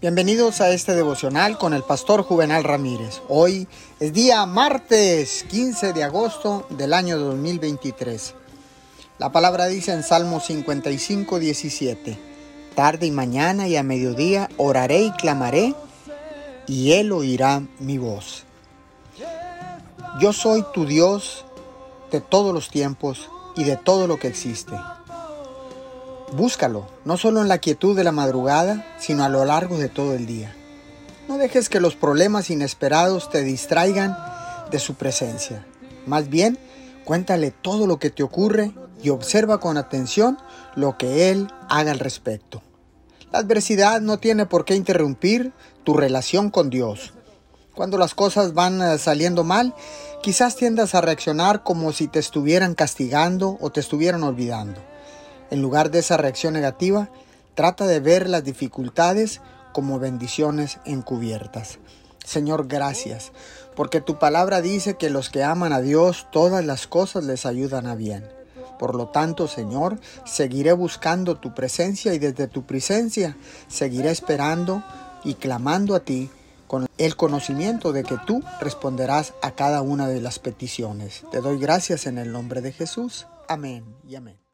Bienvenidos a este devocional con el pastor Juvenal Ramírez. Hoy es día martes 15 de agosto del año 2023. La palabra dice en Salmo 55, 17, Tarde y mañana y a mediodía oraré y clamaré, y Él oirá mi voz. Yo soy tu Dios de todos los tiempos y de todo lo que existe. Búscalo, no solo en la quietud de la madrugada, sino a lo largo de todo el día. No dejes que los problemas inesperados te distraigan de su presencia. Más bien, cuéntale todo lo que te ocurre y observa con atención lo que Él haga al respecto. La adversidad no tiene por qué interrumpir tu relación con Dios. Cuando las cosas van eh, saliendo mal, quizás tiendas a reaccionar como si te estuvieran castigando o te estuvieran olvidando. En lugar de esa reacción negativa, trata de ver las dificultades como bendiciones encubiertas. Señor, gracias, porque tu palabra dice que los que aman a Dios, todas las cosas les ayudan a bien. Por lo tanto, Señor, seguiré buscando tu presencia y desde tu presencia seguiré esperando y clamando a ti con el conocimiento de que tú responderás a cada una de las peticiones. Te doy gracias en el nombre de Jesús. Amén y amén.